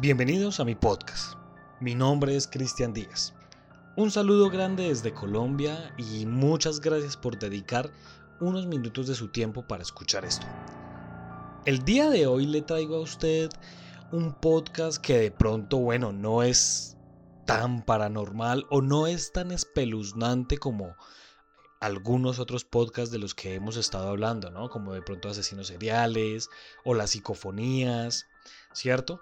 Bienvenidos a mi podcast. Mi nombre es Cristian Díaz. Un saludo grande desde Colombia y muchas gracias por dedicar unos minutos de su tiempo para escuchar esto. El día de hoy le traigo a usted un podcast que de pronto, bueno, no es tan paranormal o no es tan espeluznante como algunos otros podcasts de los que hemos estado hablando, ¿no? Como de pronto asesinos seriales o las psicofonías, ¿cierto?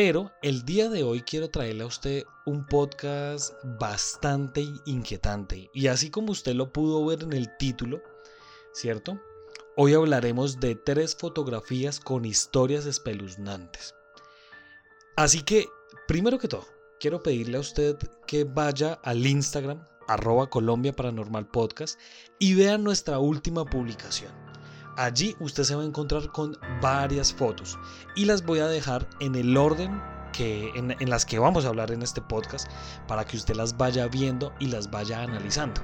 Pero el día de hoy quiero traerle a usted un podcast bastante inquietante. Y así como usted lo pudo ver en el título, ¿cierto? Hoy hablaremos de tres fotografías con historias espeluznantes. Así que, primero que todo, quiero pedirle a usted que vaya al Instagram, arroba Colombia Paranormal Podcast, y vea nuestra última publicación. Allí usted se va a encontrar con varias fotos y las voy a dejar en el orden que, en, las que vamos a hablar en este podcast para que usted las vaya viendo y las vaya analizando.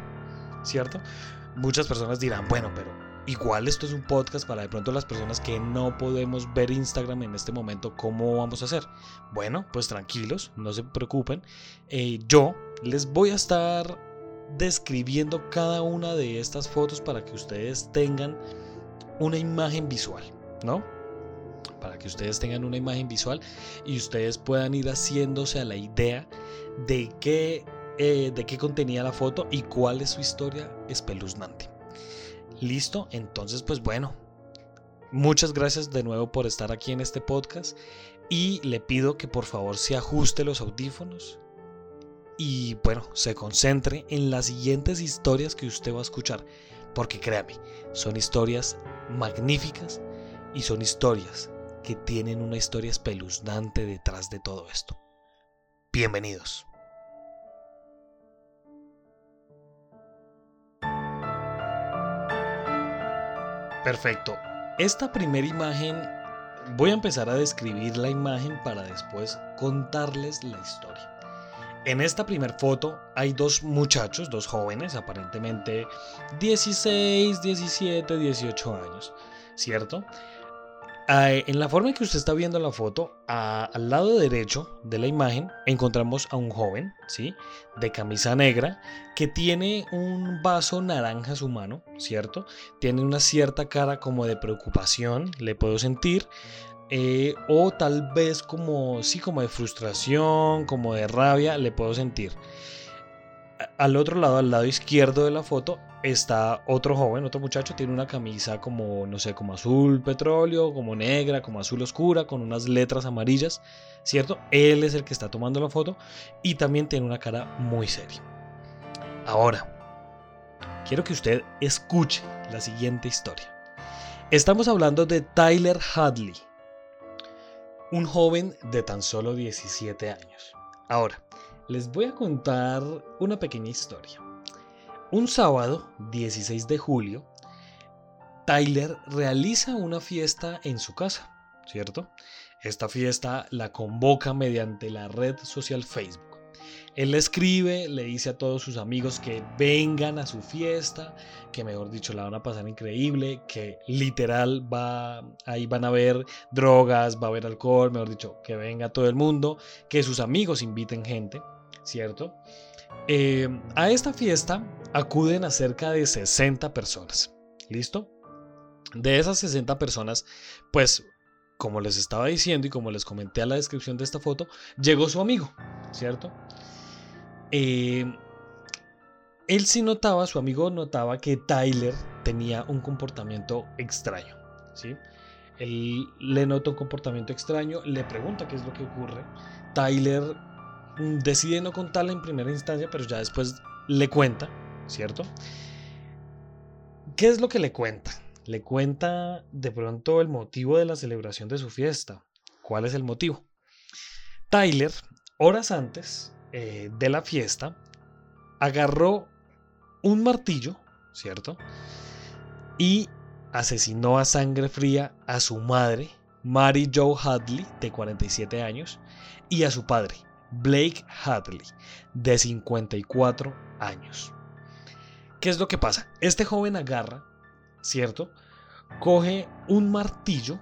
¿Cierto? Muchas personas dirán, bueno, pero igual esto es un podcast para de pronto las personas que no podemos ver Instagram en este momento, ¿cómo vamos a hacer? Bueno, pues tranquilos, no se preocupen. Eh, yo les voy a estar describiendo cada una de estas fotos para que ustedes tengan una imagen visual, ¿no? Para que ustedes tengan una imagen visual y ustedes puedan ir haciéndose a la idea de qué, eh, de qué contenía la foto y cuál es su historia espeluznante. Listo, entonces pues bueno, muchas gracias de nuevo por estar aquí en este podcast y le pido que por favor se ajuste los audífonos y bueno, se concentre en las siguientes historias que usted va a escuchar, porque créame, son historias magníficas y son historias que tienen una historia espeluznante detrás de todo esto. Bienvenidos. Perfecto. Esta primera imagen, voy a empezar a describir la imagen para después contarles la historia. En esta primera foto hay dos muchachos, dos jóvenes, aparentemente 16, 17, 18 años, ¿cierto? En la forma en que usted está viendo la foto, al lado derecho de la imagen encontramos a un joven, ¿sí? De camisa negra, que tiene un vaso naranja en su mano, ¿cierto? Tiene una cierta cara como de preocupación, le puedo sentir. Eh, o tal vez como, sí, como de frustración, como de rabia, le puedo sentir. Al otro lado, al lado izquierdo de la foto, está otro joven, otro muchacho, tiene una camisa como, no sé, como azul petróleo, como negra, como azul oscura, con unas letras amarillas, ¿cierto? Él es el que está tomando la foto y también tiene una cara muy seria. Ahora, quiero que usted escuche la siguiente historia. Estamos hablando de Tyler Hadley, un joven de tan solo 17 años. Ahora, les voy a contar una pequeña historia. Un sábado, 16 de julio, Tyler realiza una fiesta en su casa, ¿cierto? Esta fiesta la convoca mediante la red social Facebook. Él le escribe, le dice a todos sus amigos que vengan a su fiesta, que mejor dicho la van a pasar increíble, que literal va, ahí van a ver drogas, va a haber alcohol, mejor dicho, que venga todo el mundo, que sus amigos inviten gente, ¿cierto? Eh, a esta fiesta acuden a cerca de 60 personas, ¿listo? De esas 60 personas, pues como les estaba diciendo y como les comenté a la descripción de esta foto, llegó su amigo, ¿cierto? Eh, él sí notaba, su amigo notaba que Tyler tenía un comportamiento extraño, ¿sí? Él le nota un comportamiento extraño, le pregunta qué es lo que ocurre. Tyler decide no contarle en primera instancia, pero ya después le cuenta, ¿cierto? ¿Qué es lo que le cuenta? Le cuenta de pronto el motivo de la celebración de su fiesta. ¿Cuál es el motivo? Tyler, horas antes, eh, de la fiesta, agarró un martillo, ¿cierto? Y asesinó a sangre fría a su madre, Mary Joe Hadley, de 47 años, y a su padre, Blake Hadley, de 54 años. ¿Qué es lo que pasa? Este joven agarra, ¿cierto? Coge un martillo,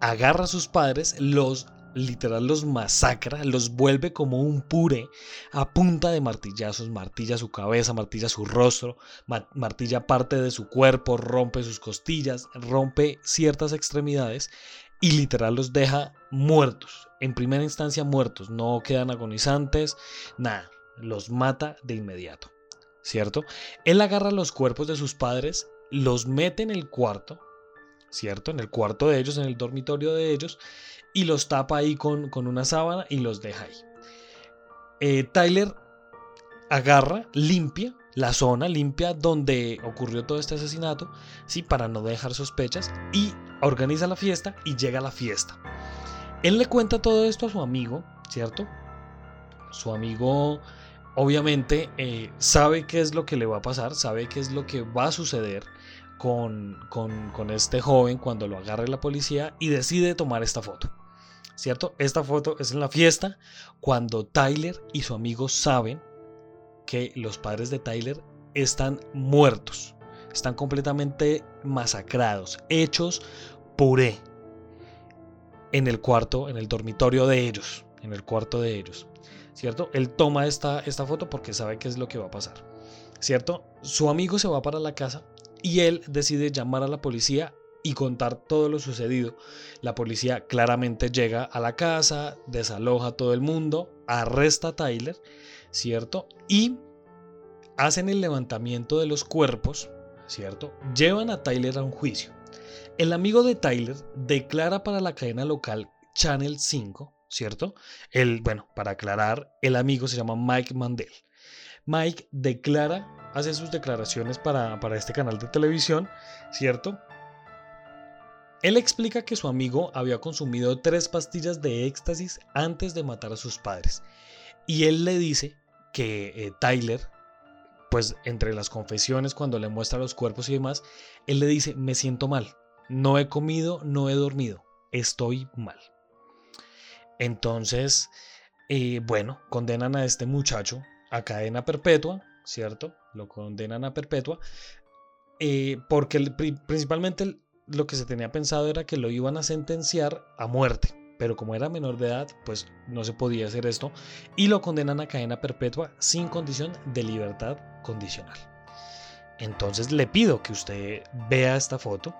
agarra a sus padres, los literal los masacra, los vuelve como un puré a punta de martillazos, martilla su cabeza, martilla su rostro, martilla parte de su cuerpo, rompe sus costillas, rompe ciertas extremidades y literal los deja muertos, en primera instancia muertos, no quedan agonizantes, nada, los mata de inmediato, ¿cierto? Él agarra los cuerpos de sus padres, los mete en el cuarto, ¿cierto? En el cuarto de ellos, en el dormitorio de ellos, y los tapa ahí con, con una sábana y los deja ahí. Eh, Tyler agarra, limpia la zona, limpia donde ocurrió todo este asesinato, ¿sí? Para no dejar sospechas, y organiza la fiesta y llega a la fiesta. Él le cuenta todo esto a su amigo, ¿cierto? Su amigo obviamente eh, sabe qué es lo que le va a pasar, sabe qué es lo que va a suceder con, con, este joven cuando lo agarre la policía y decide tomar esta foto. ¿Cierto? Esta foto es en la fiesta cuando Tyler y su amigo saben que los padres de Tyler están muertos, están completamente masacrados, hechos puré en el cuarto, en el dormitorio de ellos, en el cuarto de ellos. ¿Cierto? Él toma esta, esta foto porque sabe qué es lo que va a pasar. ¿Cierto? Su amigo se va para la casa y él decide llamar a la policía y contar todo lo sucedido. La policía claramente llega a la casa, desaloja a todo el mundo, arresta a Tyler, ¿cierto? Y hacen el levantamiento de los cuerpos, ¿cierto? Llevan a Tyler a un juicio. El amigo de Tyler declara para la cadena local Channel 5, ¿cierto? El, bueno, para aclarar, el amigo se llama Mike Mandel. Mike declara hace sus declaraciones para, este canal de televisión, ¿cierto? Él explica que su amigo había consumido tres pastillas de éxtasis antes de matar a sus padres. Y él le dice que eh, Tyler, pues entre las confesiones, cuando le muestra los cuerpos y demás, él le dice, me siento mal, no he comido, no he dormido, estoy mal. Entonces, eh, bueno, condenan a este muchacho a cadena perpetua, ¿cierto? Lo condenan a perpetua, eh, porque principalmente lo que se tenía pensado era que lo iban a sentenciar a muerte, pero como era menor de edad, pues no se podía hacer esto, y lo condenan a cadena perpetua sin condición de libertad condicional. Entonces le pido que usted vea esta foto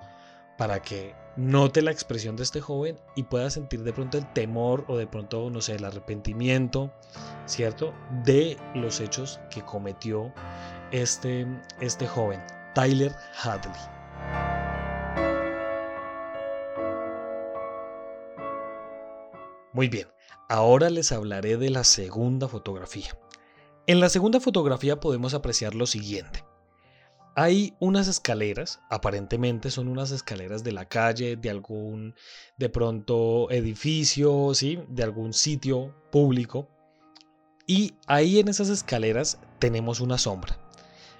para que note la expresión de este joven y pueda sentir de pronto el temor o de pronto, no sé, el arrepentimiento, ¿cierto? De los hechos que cometió este, este joven, Tyler Hadley. Muy bien, ahora les hablaré de la segunda fotografía. En la segunda fotografía podemos apreciar lo siguiente. Hay unas escaleras, aparentemente son unas escaleras de la calle, de algún, de pronto, edificio, ¿sí? De algún sitio público. Y ahí en esas escaleras tenemos una sombra.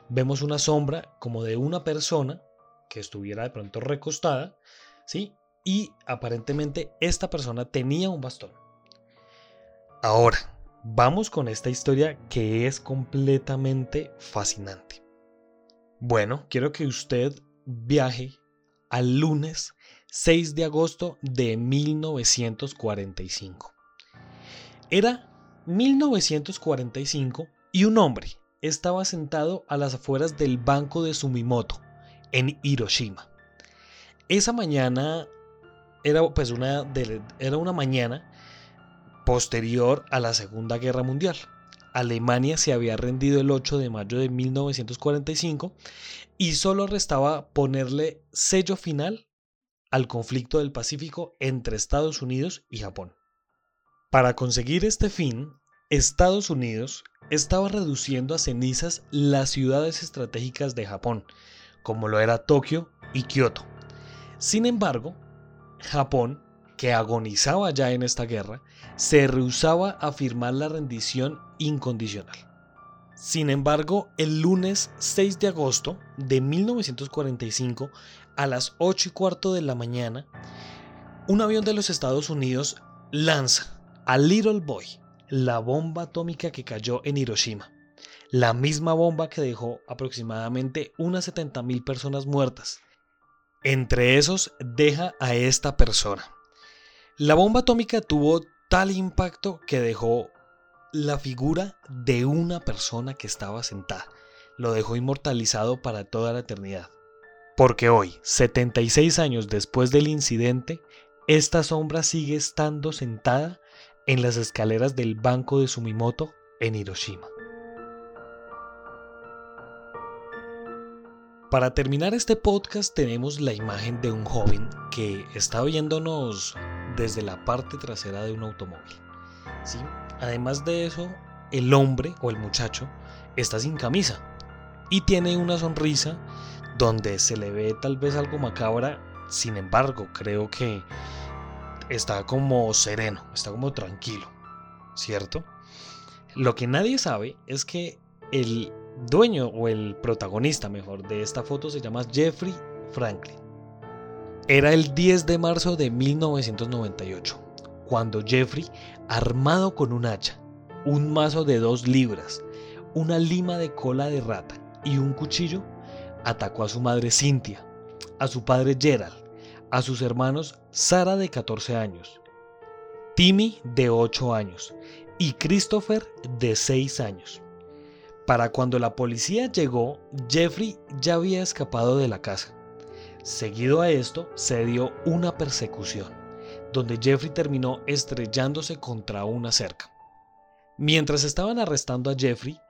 Vemos una sombra como de una persona que estuviera de pronto recostada, ¿sí? Y aparentemente esta persona tenía un bastón. Ahora, vamos con esta historia que es completamente fascinante. Bueno, quiero que usted viaje al lunes 6 de agosto de 1945. Era 1945 y un hombre estaba sentado a las afueras del banco de Sumimoto, en Hiroshima. Esa mañana era, pues una, era una mañana posterior a la Segunda Guerra Mundial. Alemania se había rendido el 8 de mayo de 1945 y solo restaba ponerle sello final al conflicto del Pacífico entre Estados Unidos y Japón. Para conseguir este fin, Estados Unidos estaba reduciendo a cenizas las ciudades estratégicas de Japón, como lo era Tokio y Kioto. Sin embargo, Japón que agonizaba ya en esta guerra, se rehusaba a firmar la rendición incondicional. Sin embargo, el lunes 6 de agosto de 1945, a las 8 y cuarto de la mañana, un avión de los Estados Unidos lanza a Little Boy, la bomba atómica que cayó en Hiroshima, la misma bomba que dejó aproximadamente unas 70.000 personas muertas. Entre esos deja a esta persona, La bomba atómica tuvo tal impacto que dejó la figura de una persona que estaba sentada. Lo dejó inmortalizado para toda la eternidad. Porque hoy, 76 años después del incidente, esta sombra sigue estando sentada en las escaleras del banco de Sumimoto en Hiroshima. Para terminar este podcast tenemos la imagen de un joven que está viéndonos desde la parte trasera de un automóvil. Además de eso, el hombre o el muchacho está sin camisa y tiene una sonrisa donde se le ve tal vez algo macabra, sin embargo creo que está como sereno, está como tranquilo, ¿cierto? Lo que nadie sabe es que el dueño o el protagonista, mejor, de esta foto se llama Jeffrey Franklin. Era el 10 de marzo de 1998, cuando Jeffrey, armado con un hacha, un mazo de dos libras, una lima de cola de rata y un cuchillo, atacó a su madre Cynthia, a su padre Gerald, a sus hermanos Sara de 14 años, Timmy de 8 años y Christopher de 6 años. Para cuando la policía llegó, Jeffrey ya había escapado de la casa. Seguido a esto, se dio una persecución, donde Jeffrey terminó estrellándose contra una cerca. Mientras estaban arrestando a Jeffrey,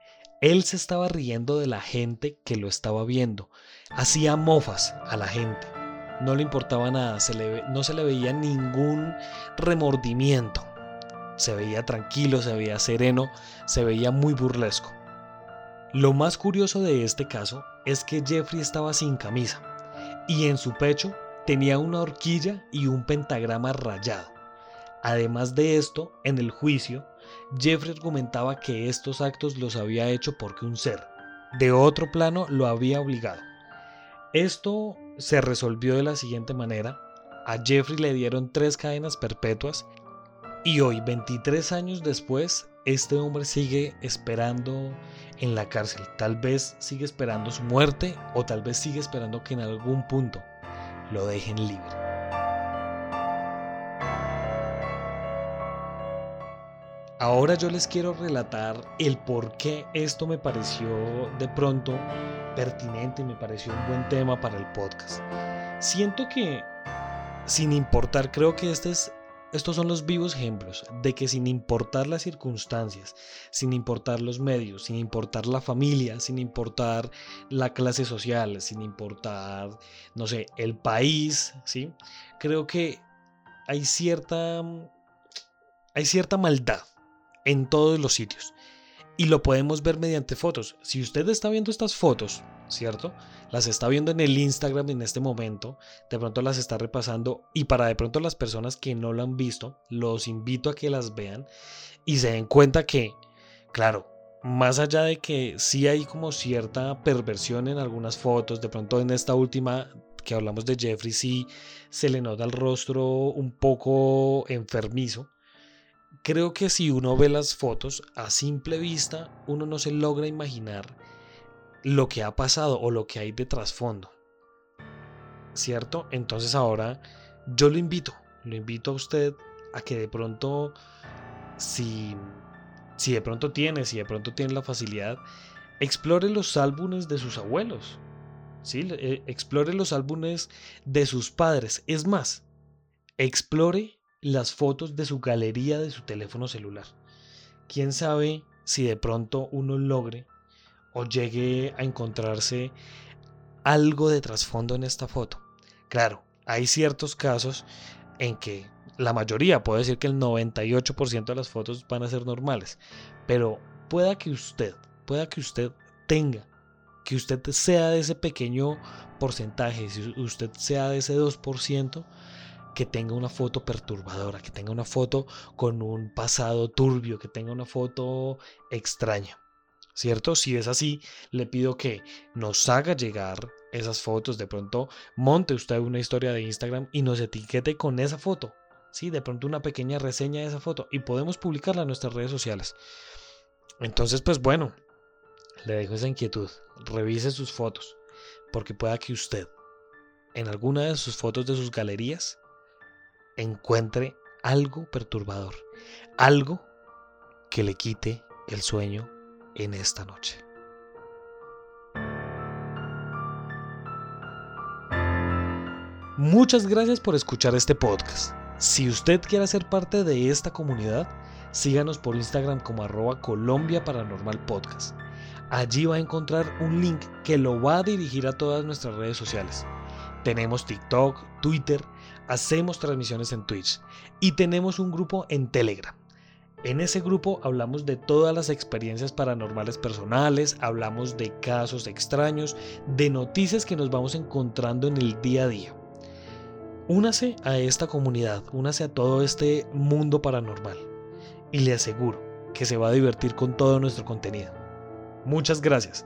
él se estaba riendo de la gente que lo estaba viendo, hacía mofas a la gente no le importaba nada, no se le veía ningún remordimiento. Se veía tranquilo, se veía sereno, se veía muy burlesco. Lo más curioso de este caso es que Jeffrey estaba sin camisa y en su pecho tenía una horquilla y un pentagrama rayado. Además de esto, en el juicio, Jeffrey argumentaba que estos actos los había hecho porque un ser de otro plano lo había obligado. Esto se resolvió de la siguiente manera. A Jeffrey le dieron tres cadenas perpetuas y hoy, 23 años después, este hombre sigue esperando en la cárcel. Tal vez sigue esperando su muerte o tal vez sigue esperando que en algún punto lo dejen libre. Ahora yo les quiero relatar el por qué esto me pareció de pronto pertinente y me pareció un buen tema para el podcast. Siento que, sin importar, creo que este es, estos son los vivos ejemplos de que sin importar las circunstancias, sin importar los medios, sin importar la familia, sin importar la clase social, sin importar, no sé, el país, ¿sí? Creo que hay cierta, hay cierta maldad en todos los sitios y lo podemos ver mediante fotos. Si usted está viendo estas fotos, ¿cierto? Las está viendo en el Instagram en este momento, de pronto las está repasando y para de pronto las personas que no lo han visto, los invito a que las vean y se den cuenta que, claro, más allá de que sí hay como cierta perversión en algunas fotos, de pronto en esta última que hablamos de Jeffrey sí se le nota el rostro un poco enfermizo, Creo que si uno ve las fotos a simple vista, uno no se logra imaginar lo que ha pasado o lo que hay de trasfondo. ¿Cierto? Entonces ahora yo lo invito, lo invito a usted a que de pronto, si, si de pronto tiene, si de pronto tiene la facilidad, explore los álbumes de sus abuelos. ¿sí? Eh, explore los álbumes de sus padres. Es más, explore las fotos de su galería de su teléfono celular. Quién sabe si de pronto uno logre o llegue a encontrarse algo de trasfondo en esta foto. Claro, hay ciertos casos en que la mayoría, puedo decir que el 98% de las fotos van a ser normales, pero pueda que usted, pueda que usted tenga, que usted sea de ese pequeño porcentaje, si usted sea de ese 2%, que tenga una foto perturbadora, que tenga una foto con un pasado turbio, que tenga una foto extraña. ¿Cierto? Si es así, le pido que nos haga llegar esas fotos. De pronto, monte usted una historia de Instagram y nos etiquete con esa foto. Sí, de pronto una pequeña reseña de esa foto y podemos publicarla en nuestras redes sociales. Entonces, pues bueno, le dejo esa inquietud. Revise sus fotos, porque pueda que usted, en alguna de sus fotos de sus galerías, encuentre algo perturbador, algo que le quite el sueño en esta noche. Muchas gracias por escuchar este podcast. Si usted quiere ser parte de esta comunidad, síganos por Instagram como arroba Colombia Paranormal Podcast. Allí va a encontrar un link que lo va a dirigir a todas nuestras redes sociales. Tenemos TikTok, Twitter, hacemos transmisiones en Twitch y tenemos un grupo en Telegram. En ese grupo hablamos de todas las experiencias paranormales personales, hablamos de casos extraños, de noticias que nos vamos encontrando en el día a día. Únase a esta comunidad, únase a todo este mundo paranormal y le aseguro que se va a divertir con todo nuestro contenido. Muchas gracias